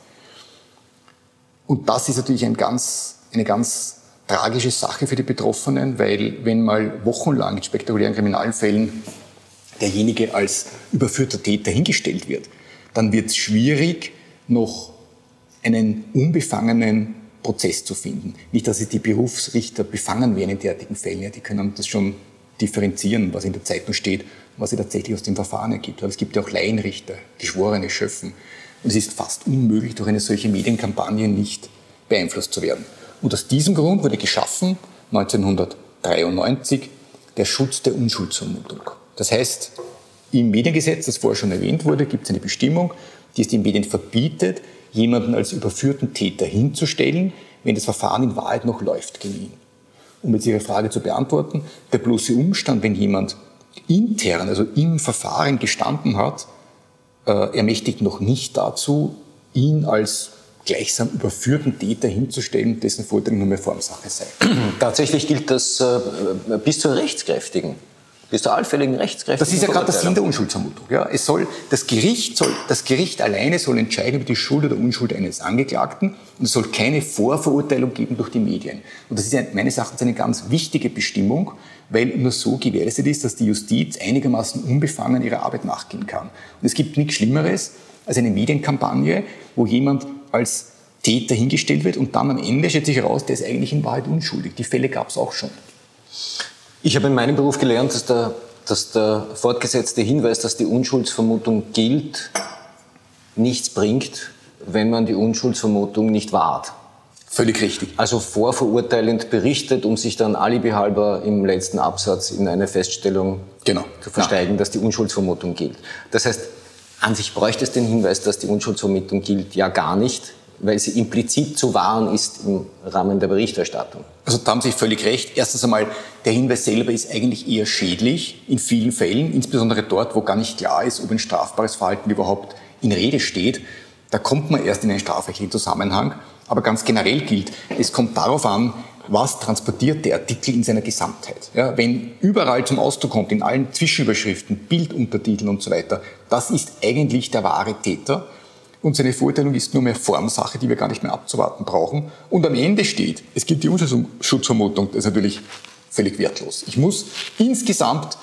Und das ist natürlich ein ganz, eine ganz tragische Sache für die Betroffenen, weil wenn mal wochenlang in spektakulären Kriminalfällen derjenige als überführter Täter hingestellt wird, dann wird es schwierig, noch einen unbefangenen Prozess zu finden. Nicht, dass die Berufsrichter befangen werden in derartigen Fällen. Ja, die können das schon differenzieren, was in der Zeitung steht, was sich tatsächlich aus dem Verfahren ergibt. Aber es gibt ja auch Laienrichter, geschworene Schöffen. Und es ist fast unmöglich, durch eine solche Medienkampagne nicht beeinflusst zu werden. Und aus diesem Grund wurde geschaffen, 1993, der Schutz der Unschuldsvermutung. Das heißt, im Mediengesetz, das vorher schon erwähnt wurde, gibt es eine Bestimmung, die es den Medien verbietet, jemanden als überführten Täter hinzustellen, wenn das Verfahren in Wahrheit noch läuft gegen ihn. Um jetzt Ihre Frage zu beantworten, der bloße Umstand, wenn jemand intern, also im Verfahren gestanden hat, äh, ermächtigt noch nicht dazu, ihn als gleichsam überführten Täter hinzustellen, dessen Vorteil nur mehr Formsache sei. <clears throat> Tatsächlich gilt das äh, bis zur rechtskräftigen bis zur allfälligen rechtskräftigen Das ist ja gerade der Sinn der Unschuldsvermutung. Ja, es soll, das, Gericht soll, das Gericht alleine soll entscheiden über die Schuld oder Unschuld eines Angeklagten und es soll keine Vorverurteilung geben durch die Medien. Und das ist ja meines Erachtens eine ganz wichtige Bestimmung, weil nur so gewährleistet ist, dass die Justiz einigermaßen unbefangen ihrer Arbeit nachgehen kann. Und es gibt nichts Schlimmeres als eine Medienkampagne, wo jemand als Täter hingestellt wird und dann am Ende stellt sich heraus, der ist eigentlich in Wahrheit unschuldig. Die Fälle gab es auch schon. Ich habe in meinem Beruf gelernt, dass der, dass der fortgesetzte Hinweis, dass die Unschuldsvermutung gilt, nichts bringt, wenn man die Unschuldsvermutung nicht wahrt. Völlig richtig. Also vorverurteilend berichtet, um sich dann alibihalber im letzten Absatz in eine Feststellung genau. zu versteigen, ja. dass die Unschuldsvermutung gilt. Das heißt, an sich bräuchte es den Hinweis, dass die Unschuldsvermutung gilt, ja gar nicht, weil sie implizit zu wahren ist im Rahmen der Berichterstattung. Also da haben Sie völlig recht. Erstens einmal, der Hinweis selber ist eigentlich eher schädlich in vielen Fällen, insbesondere dort, wo gar nicht klar ist, ob ein strafbares Verhalten überhaupt in Rede steht. Da kommt man erst in einen strafrechtlichen Zusammenhang. Aber ganz generell gilt, es kommt darauf an, was transportiert der Artikel in seiner Gesamtheit. Ja, wenn überall zum Ausdruck kommt, in allen Zwischenüberschriften, Bilduntertiteln und so weiter, das ist eigentlich der wahre Täter. Und seine Verurteilung ist nur mehr Formsache, die wir gar nicht mehr abzuwarten brauchen. Und am Ende steht, es gibt die Unschutzvermutung, das ist natürlich völlig wertlos. Ich muss insgesamt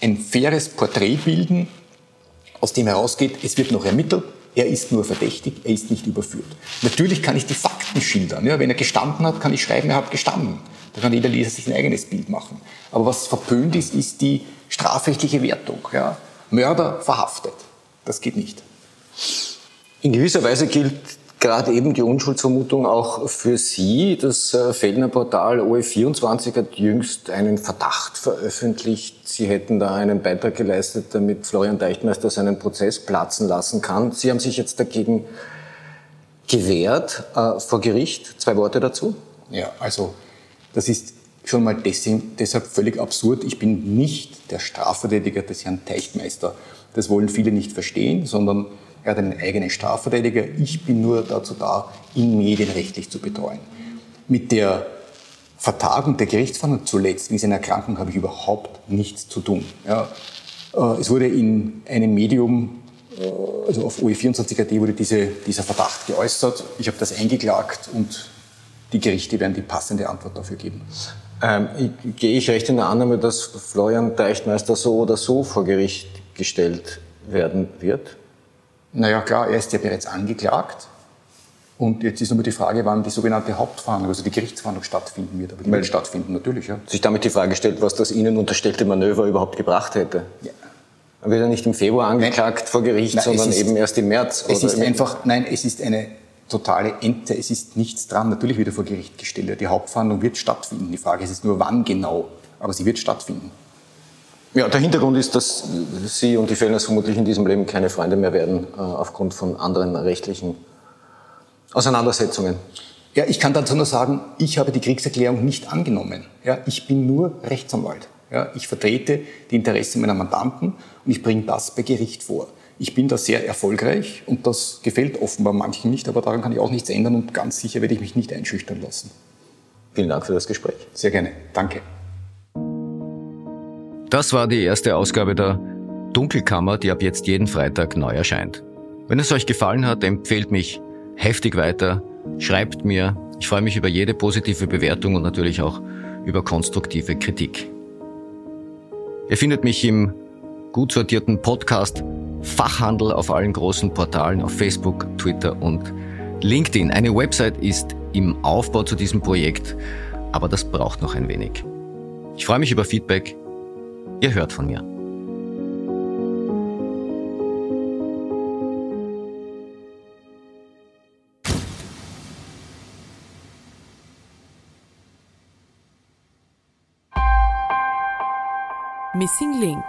ein faires Porträt bilden, aus dem herausgeht, es wird noch ermittelt, er ist nur verdächtig, er ist nicht überführt. Natürlich kann ich die Fakten schildern. Ja, wenn er gestanden hat, kann ich schreiben, er hat gestanden. Da kann jeder Leser sich ein eigenes Bild machen. Aber was verpönt ist, ist die strafrechtliche Wertung. Ja. Mörder verhaftet. Das geht nicht. In gewisser Weise gilt gerade eben die Unschuldsvermutung auch für Sie. Das äh, Fellner Portal OE24 hat jüngst einen Verdacht veröffentlicht. Sie hätten da einen Beitrag geleistet, damit Florian Deichtmeister seinen Prozess platzen lassen kann. Sie haben sich jetzt dagegen gewehrt äh, vor Gericht. Zwei Worte dazu? Ja, also das ist schon mal deshalb völlig absurd. Ich bin nicht der Strafverteidiger des Herrn Teichtmeister. Das wollen viele nicht verstehen, sondern er hat einen eigenen Strafverteidiger. Ich bin nur dazu da, ihn medienrechtlich zu betreuen. Mit der Vertagung der Gerichtsverhandlung zuletzt, wie seine Erkrankung, habe ich überhaupt nichts zu tun. Ja, äh, es wurde in einem Medium, äh, also auf OE24.at wurde diese, dieser Verdacht geäußert. Ich habe das eingeklagt und die Gerichte werden die passende Antwort dafür geben. Ähm, gehe ich recht in der Annahme, dass Florian Deichtmeister so oder so vor Gericht gestellt werden wird? Naja, klar, er ist ja bereits angeklagt. Und jetzt ist nur die Frage, wann die sogenannte Hauptverhandlung, also die Gerichtsverhandlung stattfinden wird. Aber die wird stattfinden, natürlich. Ja. Sich damit die Frage stellt, was das Ihnen unterstellte Manöver überhaupt gebracht hätte. Ja. Wird er nicht im Februar angeklagt nein. vor Gericht, nein, sondern ist, eben erst im März? Es ist einfach, nein, es ist eine totale Ente. Es ist nichts dran. Natürlich wird er vor Gericht gestellt. Die Hauptverhandlung wird stattfinden. Die Frage ist nur, wann genau. Aber sie wird stattfinden. Ja, der Hintergrund ist, dass Sie und die Fellners vermutlich in diesem Leben keine Freunde mehr werden, äh, aufgrund von anderen rechtlichen Auseinandersetzungen. Ja, ich kann dazu nur sagen, ich habe die Kriegserklärung nicht angenommen. Ja, ich bin nur Rechtsanwalt. Ja, ich vertrete die Interessen meiner Mandanten und ich bringe das bei Gericht vor. Ich bin da sehr erfolgreich und das gefällt offenbar manchen nicht, aber daran kann ich auch nichts ändern und ganz sicher werde ich mich nicht einschüchtern lassen. Vielen Dank für das Gespräch. Sehr gerne. Danke. Das war die erste Ausgabe der Dunkelkammer, die ab jetzt jeden Freitag neu erscheint. Wenn es euch gefallen hat, empfehlt mich heftig weiter, schreibt mir. Ich freue mich über jede positive Bewertung und natürlich auch über konstruktive Kritik. Ihr findet mich im gut sortierten Podcast Fachhandel auf allen großen Portalen, auf Facebook, Twitter und LinkedIn. Eine Website ist im Aufbau zu diesem Projekt, aber das braucht noch ein wenig. Ich freue mich über Feedback Ihr hört von mir. Missing Link